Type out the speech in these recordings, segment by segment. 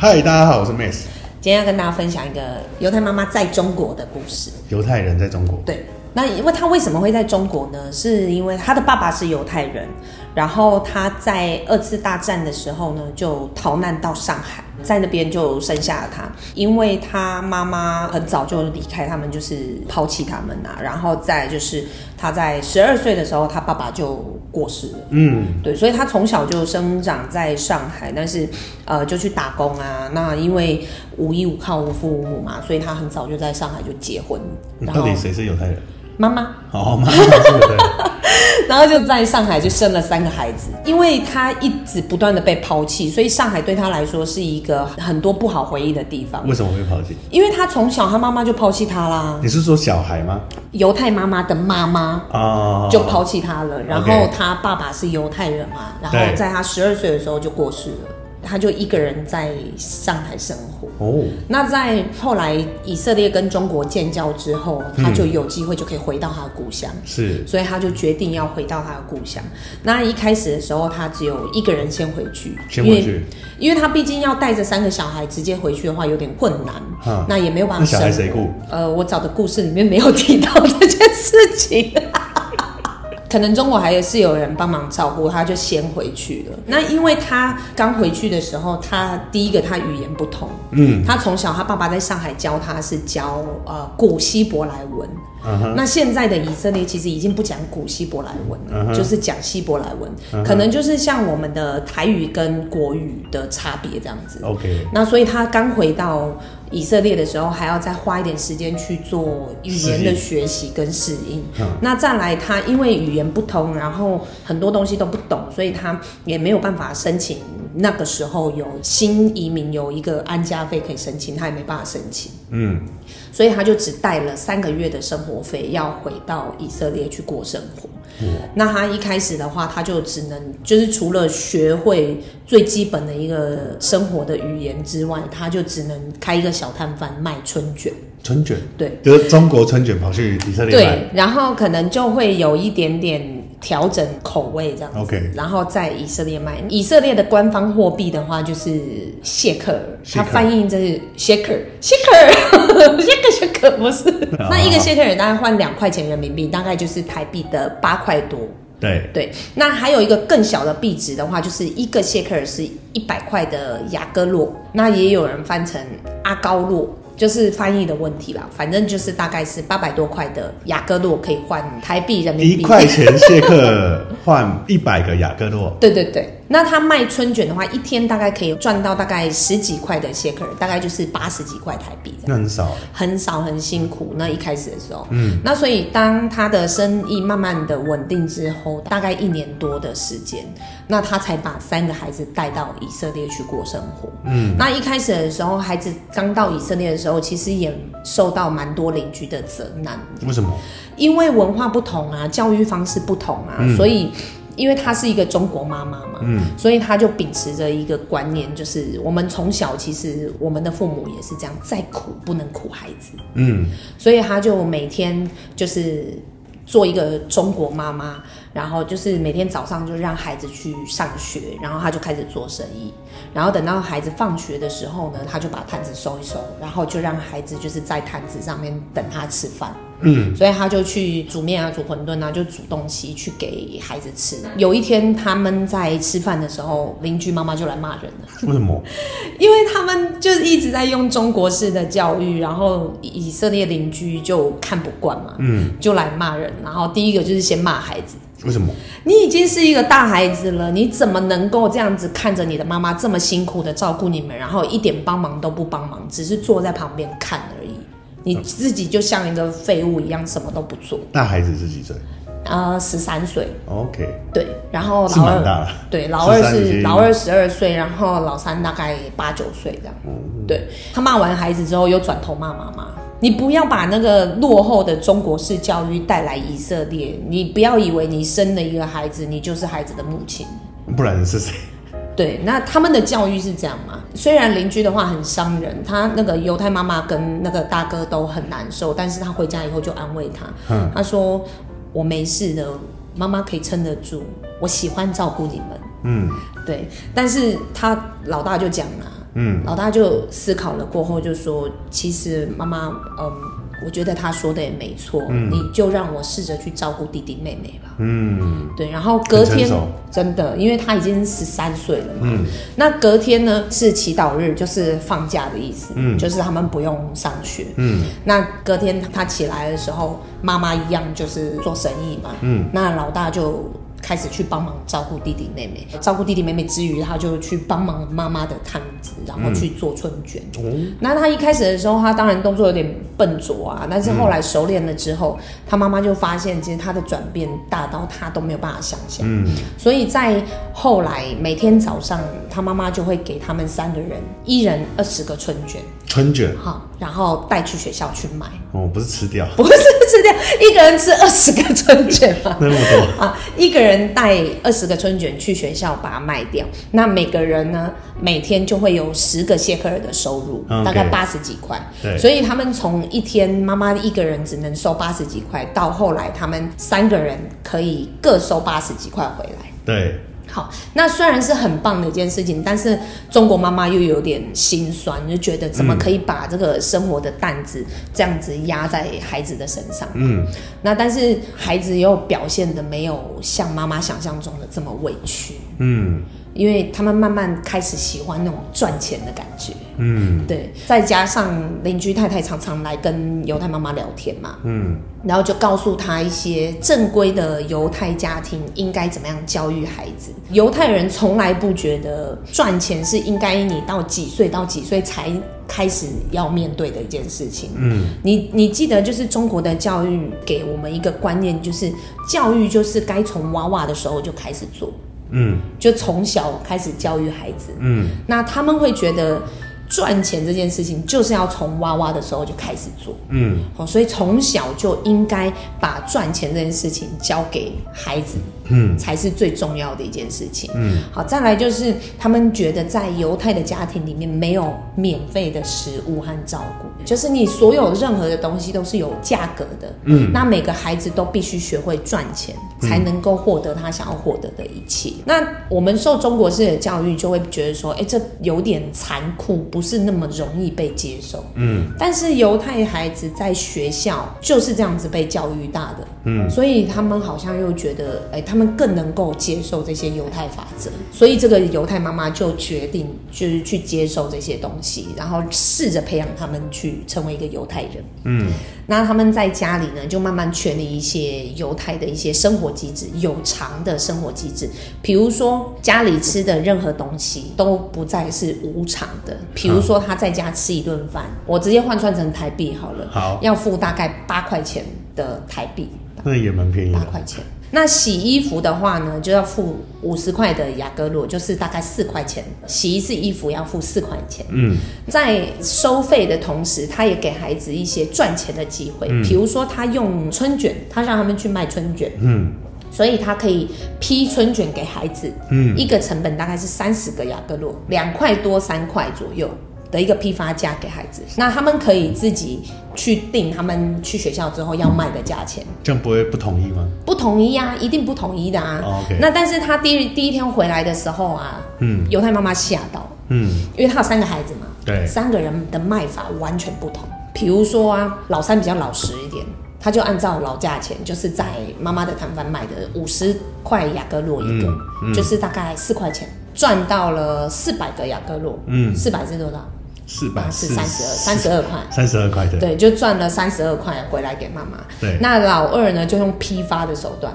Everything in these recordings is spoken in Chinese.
嗨，大家好，我是 Max。今天要跟大家分享一个犹太妈妈在中国的故事。犹太人在中国，对，那因为他为什么会在中国呢？是因为他的爸爸是犹太人，然后他在二次大战的时候呢，就逃难到上海，在那边就生下了他。因为他妈妈很早就离开他们，就是抛弃他们啊。然后再就是他在十二岁的时候，他爸爸就过世了。嗯，对，所以他从小就生长在上海，但是呃就去打工啊。那因为无依无靠、无父无母嘛，所以他很早就在上海就结婚，然后到底谁是犹太人？妈妈，哦，妈妈是犹太人。然后就在上海就生了三个孩子。因为他一直不断的被抛弃，所以上海对他来说是一个很多不好回忆的地方。为什么会抛弃？因为他从小他妈妈就抛弃他啦，你是说小孩吗？犹太妈妈的妈妈。啊，就抛弃他了，然后他爸爸是犹太人嘛，然后在他十二岁的时候就过世了，他就一个人在上海生活。哦，那在后来以色列跟中国建交之后，他就有机会就可以回到他的故乡。是所以他就决定要回到他的故乡。那一开始的时候，他只有一个人先回去，因为先回去。因为他毕竟要带着三个小孩直接回去的话，有点困难。嗯那也没有办法那小孩生谁顾？呃，我找的故事里面没有提到这件事情。可能中国还是有人帮忙照顾，他就先回去了。那因为他刚回去的时候，他第一个他语言不通，嗯。他从小他爸爸在上海教他是教呃古希伯来文，嗯哼，那现在的以色列其实已经不讲古希伯来文了，就是讲希伯来文，可能就是像我们的台语跟国语的差别这样子。，OK，那所以他刚回到以色列的时候，还要再花一点时间去做语言的学习跟适应。嗯那再来，他因为语言不通，然后很多东西都不懂，所以他也没有办法申请。那个时候有新移民有一个安家费可以申请，他也没办法申请。嗯，所以他就只带了三个月的生活费，要回到以色列去过生活。那他一开始的话，他就只能就是除了学会最基本的一个生活的语言之外，他就只能开一个小摊贩卖春卷。春卷，对就是中国春卷跑去以色列卖对，然后可能就会有一点点调整口味这样子。，OK，然后在以色列卖，以色列的官方货币的话就是谢克尔，它翻译这是 shaker，shaker，shaker，shaker 不是。那一个谢克尔大概换两块钱人民币，大概就是台币的八块多。对，对，那还有一个更小的币值的话，就是一个谢克尔是一百块的雅各洛，那也有人翻成阿高洛。就是翻译的问题啦，反正就是大概是八百多块的雅戈洛可以换台币人民币。一块钱谢克换一百个雅戈洛，对 对对，那他卖春卷的话，一天大概可以赚到大概十几块的谢克尔，大概就是八十几块台币。那很少欸。很少很辛苦。那一开始的时候，嗯，那所以当他的生意慢慢的稳定之后，大概一年多的时间，那他才把三个孩子带到以色列去过生活。嗯，那一开始的时候，孩子刚到以色列的时候，其实也受到蛮多邻居的责难，为什么？因为文化不同啊，教育方式不同啊，所以。因为她是一个中国妈妈嘛，嗯。所以她就秉持着一个观念，就是我们从小其实我们的父母也是这样，再苦不能苦孩子，嗯，所以她就每天就是做一个中国妈妈，然后就是每天早上就让孩子去上学，然后她就开始做生意，然后等到孩子放学的时候呢，她就把摊子收一收，然后就让孩子就是在摊子上面等他吃饭。嗯，所以他就去煮面啊、煮馄饨啊，就煮东西去给孩子吃。有一天他们在吃饭的时候，邻居妈妈就来骂人了。为什么？因为他们就是一直在用中国式的教育，然后以色列邻居就看不惯嘛，嗯，就来骂人。然后第一个就是先骂孩子，为什么？你已经是一个大孩子了，你怎么能够这样子看着你的妈妈这么辛苦的照顾你们，然后一点帮忙都不帮忙，只是坐在旁边看而已？你自己就像一个废物一样，什么都不做。大孩子是几岁呃，十三岁，？OK，对，然后老二大。对，老二13已经是老二十二岁，然后老三大概八九岁这样。对他骂完孩子之后，又转头骂妈妈。你不要把那个落后的中国式教育带来以色列，你不要以为你生了一个孩子，你就是孩子的母亲。不然是谁？对，那他们的教育是这样嘛？虽然邻居的话很伤人，他那个犹太妈妈跟那个大哥都很难受，但是他回家以后就安慰他，嗯他说我没事的，妈妈可以撑得住，我喜欢照顾你们。嗯对，但是他老大就讲了，嗯老大就思考了过后就说，其实妈妈，嗯，我觉得他说的也没错，嗯。你就让我试着去照顾弟弟妹妹吧。嗯。对，然后隔天真的，因为他已经十三岁了嘛，嗯。那隔天呢是祈祷日，就是放假的意思，嗯。就是他们不用上学。嗯。那隔天他起来的时候，妈妈一样就是做生意嘛，嗯。那老大就开始去帮忙照顾弟弟妹妹，照顾弟弟妹妹之余，他就去帮忙妈妈的摊子，然后去做春卷。哦。那他一开始的时候，他当然动作有点笨拙啊，但是后来熟练了之后，他妈妈就发现，其实他的转变大到他都没有办法想象。嗯。所以在后来每天早上，他妈妈就会给他们三个人一人二十个春卷，春卷。好，然后带去学校去卖，哦，不是吃掉。不是吃掉，一个人吃二十个春卷嘛。那么多，啊，一个人带二十个春卷去学校把它卖掉，那每个人呢每天就会有十个谢克尔的收入大概八十几块。对。所以他们从一天妈妈一个人只能收八十几块，到后来他们三个人可以各收八十几块回来。对，好，那虽然是很棒的一件事情，但是中国妈妈又有点心酸，就觉得怎么可以把这个生活的担子这样子压在孩子的身上？嗯那但是孩子又表现的没有像妈妈想象中的这么委屈，嗯因为他们慢慢开始喜欢那种赚钱的感觉。嗯对，再加上邻居太太常常来跟犹太妈妈聊天嘛，嗯然后就告诉他一些正规的犹太家庭应该怎么样教育孩子。犹太人从来不觉得赚钱是应该你到几岁到几岁才开始要面对的一件事情。嗯你你记得，就是中国的教育给我们一个观念，就是教育就是该从娃娃的时候就开始做，嗯就从小开始教育孩子。嗯那他们会觉得赚钱这件事情就是要从娃娃的时候就开始做。嗯哦，所以从小就应该把赚钱这件事情交给孩子，嗯才是最重要的一件事情。嗯好，再来就是他们觉得在犹太的家庭里面没有免费的食物和照顾，就是你所有任何的东西都是有价格的。嗯那每个孩子都必须学会赚钱，才能够获得他想要获得的一切。那我们受中国式的教育，就会觉得说，哎、这有点残酷，不是那么容易被接受。嗯但是犹太孩子在学校就是这样子被教育大的，嗯所以他们好像又觉得，哎、他们更能够接受这些犹太法则，所以这个犹太妈妈就决定就是去接受这些东西，然后试着培养他们去成为一个犹太人。嗯那他们在家里呢，就慢慢确立一些犹太的一些生活机制，有偿的生活机制。比如说家里吃的任何东西都不再是无偿的。比如说他在家吃一顿饭，我直接换算成台币好了，好，要付大概八块钱的台币，那也蛮便宜的，八块钱。那洗衣服的话呢，就要付五十块的雅各洛，就是大概四块钱。洗一次衣服要付四块钱。嗯在收费的同时，他也给孩子一些赚钱的机会，比如说他用春卷，他让他们去卖春卷，嗯所以他可以批春卷给孩子，嗯一个成本大概是三十个雅各洛，两块多三块左右。的一个批发价给孩子，那他们可以自己去定他们去学校之后要卖的价钱，这样不会不同意吗？不同意啊、一定不同意的啊。那但是他第一第一天回来的时候啊，嗯。犹太妈妈吓到，嗯。因为他有三个孩子嘛，对。三个人的卖法完全不同。比如说啊，老三比较老实一点，他就按照老价钱，就是在妈妈的摊贩卖的五十块雅各洛一个，嗯嗯。就是大概四块钱，赚到了四百个雅各洛，嗯，四百是多少？四百啊是三十二，三十二块。三十二块的，对，就赚了三十二块回来给妈妈。对那老二呢，就用批发的手段，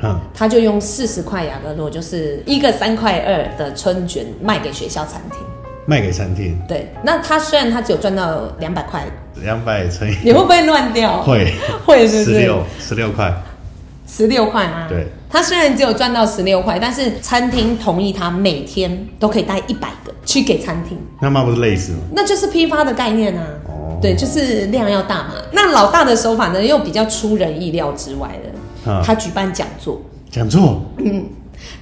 哼，他就用四十块雅各洛，就是一个三块二的春卷卖给学校餐厅。卖给餐厅对，那他虽然他只有赚到两百块，两百乘以你会不会乱掉？会会是不是？十六十六块，十六块吗？对，他虽然只有赚到十六块，但是餐厅同意他每天都可以带一百个去给餐厅，那妈不是累死吗？那就是批发的概念啊。哦，对，就是量要大嘛。那老大的手法呢，又比较出人意料之外的，啊，他举办讲座，讲座？嗯，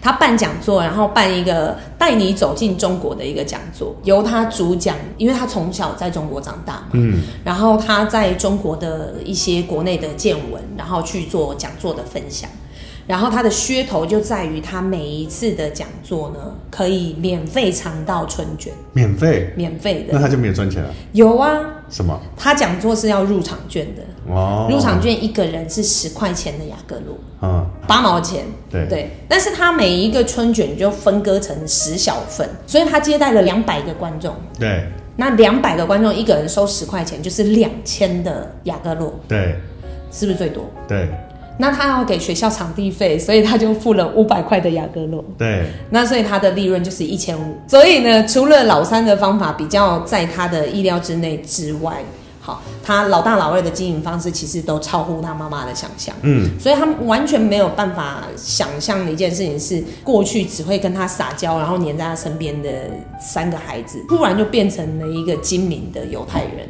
他办讲座，然后办一个带你走进中国的一个讲座，由他主讲，因为他从小在中国长大嘛，嗯。然后他在中国的一些国内的见闻，然后去做讲座的分享。然后他的噱头就在于他每一次的讲座呢，可以免费尝到春卷，免费，免费的。那他就没有赚钱了？有啊，什么？他讲座是要入场券的，哦，入场券一个人是十块钱的雅各路，嗯，八毛钱。对。对，但是他每一个春卷就分割成十小份，所以他接待了两百个观众。对。那两百个观众一个人收十块钱，就是两千的雅各路，对。是不是最多？对那他要给学校场地费，所以他就付了五百块的雅各诺。对，那所以他的利润就是一千五。所以呢，除了老三的方法比较在他的意料之内之外，好，他老大老二的经营方式其实都超乎他妈妈的想象。嗯，所以他们完全没有办法想象的一件事情是，过去只会跟他撒娇，然后黏在他身边的三个孩子，突然就变成了一个精明的犹太人，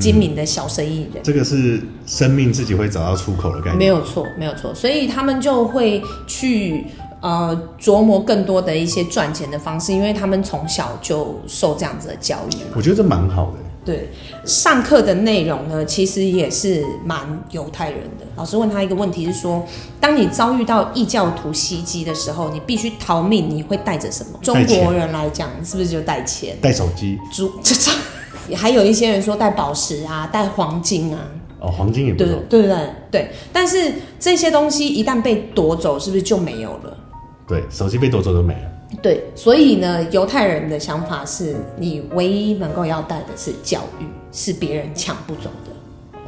精明的小生意人。这个是生命自己会找到出口的感觉。没有错，没有错，所以他们就会去呃琢磨更多的一些赚钱的方式，因为他们从小就受这样子的教育。我觉得这蛮好的。对，上课的内容呢，其实也是蛮犹太人的。老师问他一个问题是说，当你遭遇到异教徒袭击的时候，你必须逃命，你会带着什么？中国人来讲，是不是就带钱？带手机猪这这，还有一些人说戴宝石啊，戴黄金啊。哦，黄金也不对错。对不对？对，但是这些东西一旦被夺走，是不是就没有了？对，手机被夺走就没了。对，所以呢，犹太人的想法是你唯一能够要带的是教育，是别人抢不走的。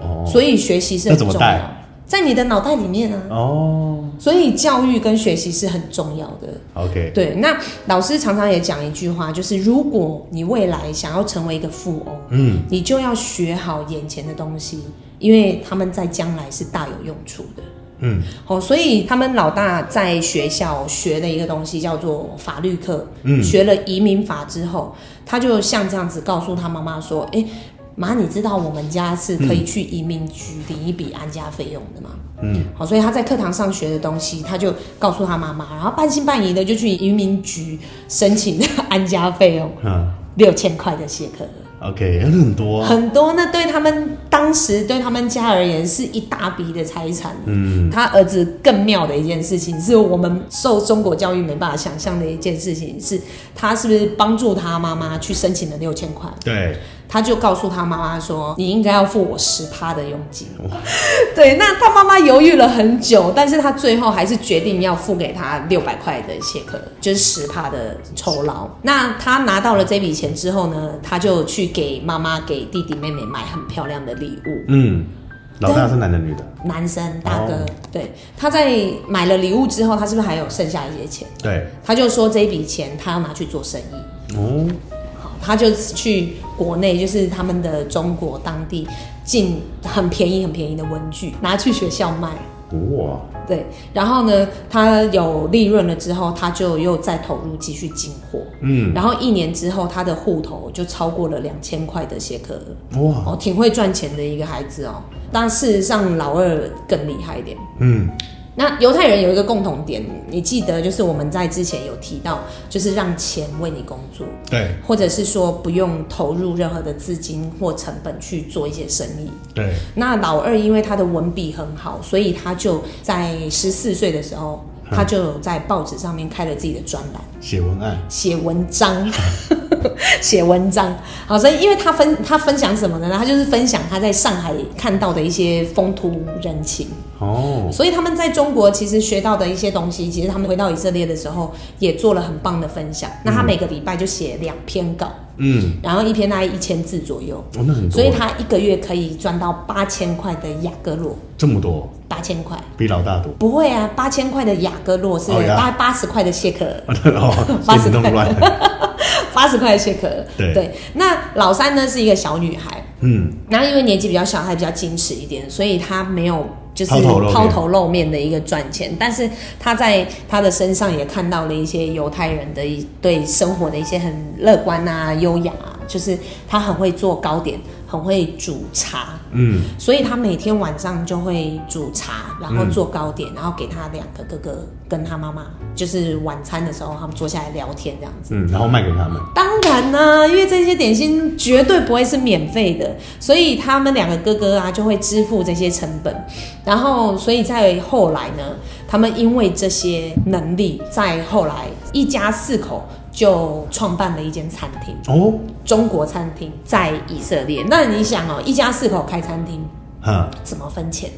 哦所以学习是那怎么很重要带，在你的脑袋里面啊。哦所以教育跟学习是很重要的。，OK，对，那老师常常也讲一句话，就是如果你未来想要成为一个富翁，嗯，你就要学好眼前的东西，因为他们在将来是大有用处的。嗯，哦，所以他们老大在学校学的一个东西叫做法律课，嗯学了移民法之后，他就像这样子告诉他妈妈说：“哎、妈，你知道我们家是可以去移民局领一笔安家费用的吗？”嗯，好，所以他在课堂上学的东西，他就告诉他妈妈，然后半信半疑的就去移民局申请安家费用嗯六千块的谢克额。，OK，很多啊。很多，那对他们当时对他们家而言是一大笔的财产。嗯，他儿子更妙的一件事情，是我们受中国教育没办法想象的一件事情，是他是不是帮助他妈妈去申请了六千块？对，他就告诉他妈妈说：“你应该要付我十趴的佣金。” 对，那他妈妈犹豫了很久，但是他最后还是决定要付给他六百块的谢克，就是十趴的酬劳。那他拿到了这笔钱之后呢，他就去给妈妈、给弟弟妹妹买很漂亮的礼物。嗯，老大是男的女的？男生大哥，哦对，他在买了礼物之后，他是不是还有剩下一些钱？对，他就说这一笔钱他要拿去做生意。哦，好，他就去国内，就是他们的中国当地进很便宜、很便宜的文具，拿去学校卖。哇，对，然后呢，他有利润了之后，他就又再投入继续进货。嗯，然后一年之后，他的户头就超过了两千块的谢克额，哇，哦，挺会赚钱的一个孩子哦。但事实上，老二更厉害一点。嗯，那犹太人有一个共同点，你记得就是我们在之前有提到，就是让钱为你工作，对或者是说不用投入任何的资金或成本去做一些生意。对，那老二因为他的文笔很好，所以他就在十四岁的时候，他就有在报纸上面开了自己的专栏，写文案，写文章，写文章。好，所以因为他分他分享什么呢？他就是分享他在上海看到的一些风土人情。哦，所以他们在中国其实学到的一些东西，其实他们回到以色列的时候也做了很棒的分享。那他每个礼拜就写两篇稿，嗯，然后一篇大概一千字左右，哦，那很多，所以他一个月可以赚到八千块的雅各洛，这么多，八千块。比老大多。不会啊，八千块的雅各洛是哦呀。大概八十块的谢克，哦，八十所以你弄乱。了。八十块的谢克对。对那老三呢是一个小女孩，嗯，然后因为年纪比较小，她比较矜持一点，所以她没有就是抛头露面。的一个赚钱，但是他在他的身上也看到了一些犹太人的一对生活的一些很乐观啊、优雅啊，就是他很会做糕点，很会煮茶，嗯，所以他每天晚上就会煮茶，然后做糕点，然后给他两个哥哥跟他妈妈，就是晚餐的时候他们坐下来聊天这样子。嗯，然后卖给他们。当然啦、因为这些点心绝对不会是免费的，所以他们两个哥哥啊就会支付这些成本。然后，所以在后来呢，他们因为这些能力，在后来一家四口就创办了一间餐厅，哦，中国餐厅在以色列。那你想哦，一家四口开餐厅嗯，怎么分钱？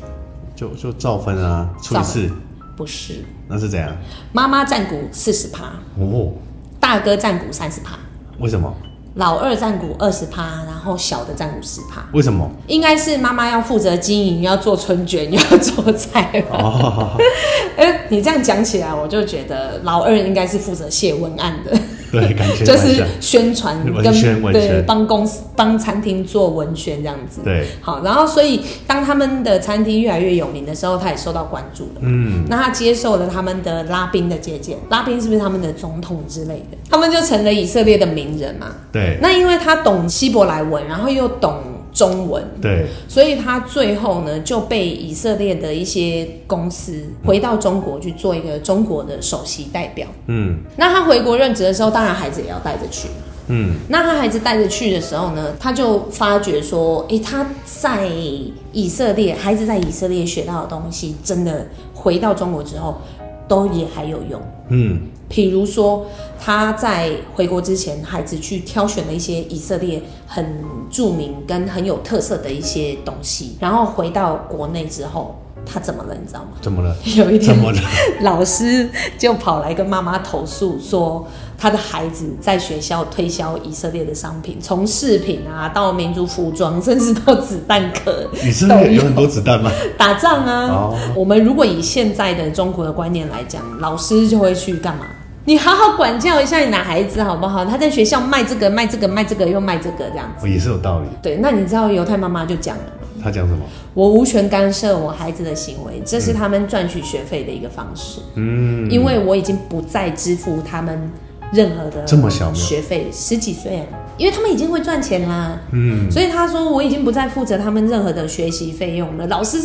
就就照分啊，除以照四，不是，那是怎样？妈妈占股四十趴，哦，大哥占股三十趴，为什么？老二占股二十趴，然后小的占股十趴。为什么？应该是妈妈要负责经营，要做春卷，要做菜吧。哦，哎、你这样讲起来，我就觉得老二应该是负责写文案的，对，感觉就是宣传跟对帮公司帮餐厅做文宣这样子。对，好，然后所以当他们的餐厅越来越有名的时候，他也受到关注了。嗯，那他接受了他们的拉宾的接见，拉宾是不是他们的总统之类的？他们就成了以色列的名人嘛。对那因为他懂希伯来文，然后又懂中文，对，所以他最后呢就被以色列的一些公司回到中国去做一个中国的首席代表。嗯那他回国任职的时候，当然孩子也要带着去。嗯那他孩子带着去的时候呢，他就发觉说，诶，他在以色列，孩子在以色列学到的东西，真的回到中国之后，都也还有用。嗯比如说，他在回国之前，孩子去挑选了一些以色列很著名跟很有特色的一些东西，然后回到国内之后，他怎么了？你知道吗？怎么了？有一天？老师就跑来跟妈妈投诉说，他的孩子在学校推销以色列的商品，从饰品啊到民族服装，甚至到子弹壳，以色列有很多子弹吗？打仗啊。哦我们如果以现在的中国的观念来讲，老师就会去干嘛？你好好管教一下你的孩子好不好？他在学校卖这个卖这个卖这个又卖这个这样子。哦，也是有道理。对，那你知道犹太妈妈就讲了，他讲什么？我无权干涉我孩子的行为，这是他们赚取学费的一个方式。嗯，因为我已经不再支付他们任何的这么小学费，十几岁啊，因为他们已经会赚钱啦，嗯所以他说我已经不再负责他们任何的学习费用了。老师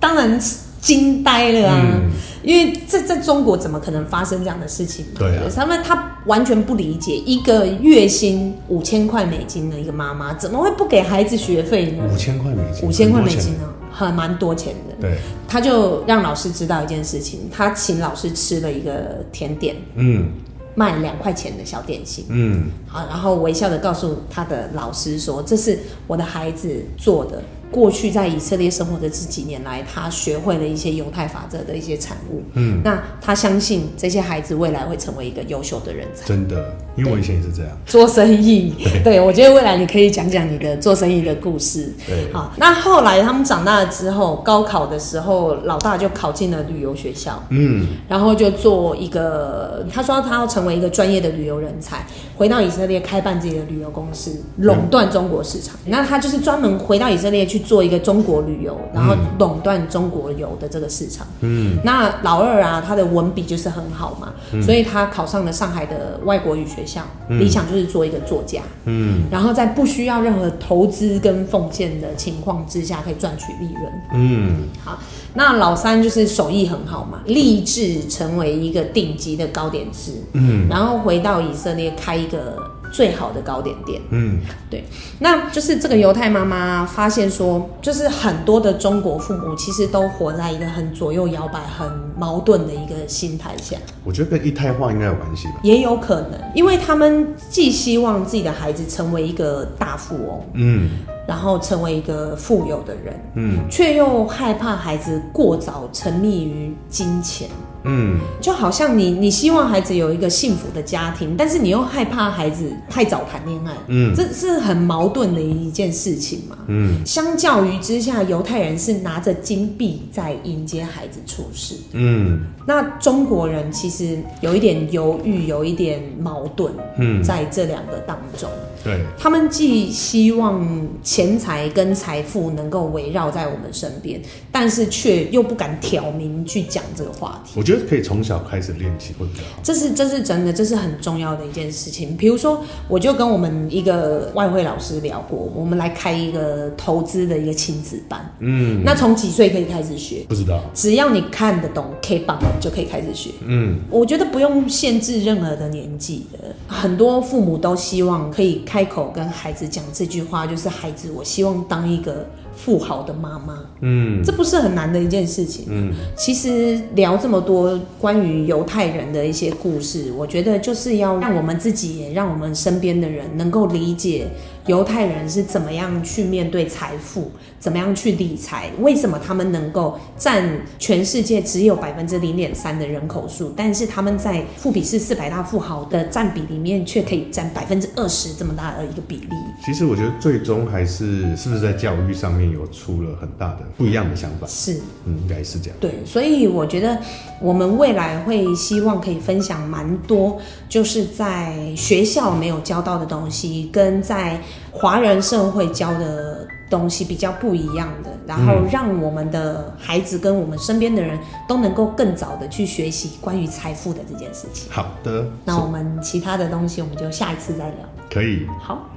当然惊呆了啊，嗯因为在在中国怎么可能发生这样的事情嘛？对啊他们他完全不理解，一个月薪五千块美金的一个妈妈，怎么会不给孩子学费呢？五千块美金，五千块美。金呢，很蛮多钱的。对，他就让老师知道一件事情，他请老师吃了一个甜点，嗯卖两块钱的小点心。嗯好，然后微笑的告诉他的老师说：“这是我的孩子做的。过去在以色列生活的这几年来，他学会了一些犹太法则的一些产物。嗯，那他相信这些孩子未来会成为一个优秀的人才。真的，因为我以前也是这样。做生意，对对我觉得未来你可以讲讲你的做生意的故事。对，好，那后来他们长大了之后，高考的时候，老大就考进了旅游学校。嗯然后就做一个，他说他要成为一个专业的旅游人才，回到以色列开办自己的旅游公司，垄断中国市场。那他就是专门回到以色列去做一个中国旅游，然后垄断中国游的这个市场。嗯。那老二啊，他的文笔就是很好嘛，所以他考上了上海的外国语学校，理想就是做一个作家，嗯。然后在不需要任何投资跟奉献的情况之下，可以赚取利润。嗯。好，那老三就是手艺很好嘛，立志成为一个顶级的糕点师，嗯。然后回到以色列开一个最好的糕点店。嗯对那就是这个犹太妈妈发现说，就是很多的中国父母其实都活在一个很左右摇摆、很矛盾的一个心态下，我觉得跟一胎化应该有关系吧。也有可能，因为他们既希望自己的孩子成为一个大富翁，嗯然后成为一个富有的人，嗯却又害怕孩子过早沉迷于金钱。嗯。就好像你你希望孩子有一个幸福的家庭，但是你又害怕孩子太早谈恋爱，嗯。这是很矛盾的一件事情嘛。嗯。相较于之下，犹太人是拿着金币在迎接孩子出世，嗯。那中国人其实有一点犹豫，有一点矛盾，嗯，在这两个当中，对，他们既希望钱财跟财富能够围绕在我们身边，但是却又不敢挑明去讲这个话题。我觉得可以从小开始练习会比较好。这是这是真的，这是很重要的一件事情。比如说，我就跟我们一个外汇老师聊过，我们来开一个投资的一个亲子班。嗯，那从几岁可以开始学？不知道。只要你看得懂 K 棒，就可以开始学。嗯我觉得不用限制任何的年纪的，很多父母都希望可以开口跟孩子讲这句话，就是孩子，我希望当一个富豪的妈妈，嗯。这不是很难的一件事情。嗯，其实聊这么多关于犹太人的一些故事，我觉得就是要让我们自己，也让我们身边的人能够理解犹太人是怎么样去面对财富，怎么样去理财，为什么他们能够占全世界只有百分之零点三的人口数，但是他们在富比士四百大富豪的占比里面却可以占百分之二十这么大的一个比例。其实我觉得最终还是是不是在教育上面有出了很大的不一样的想法，是。嗯，应该是这样。对，所以我觉得我们未来会希望可以分享蛮多，就是在学校没有教到的东西，跟在华人社会教的东西比较不一样的，然后让我们的孩子跟我们身边的人都能够更早的去学习关于财富的这件事情。好的，那我们其他的东西，我们就下一次再聊。可以。好。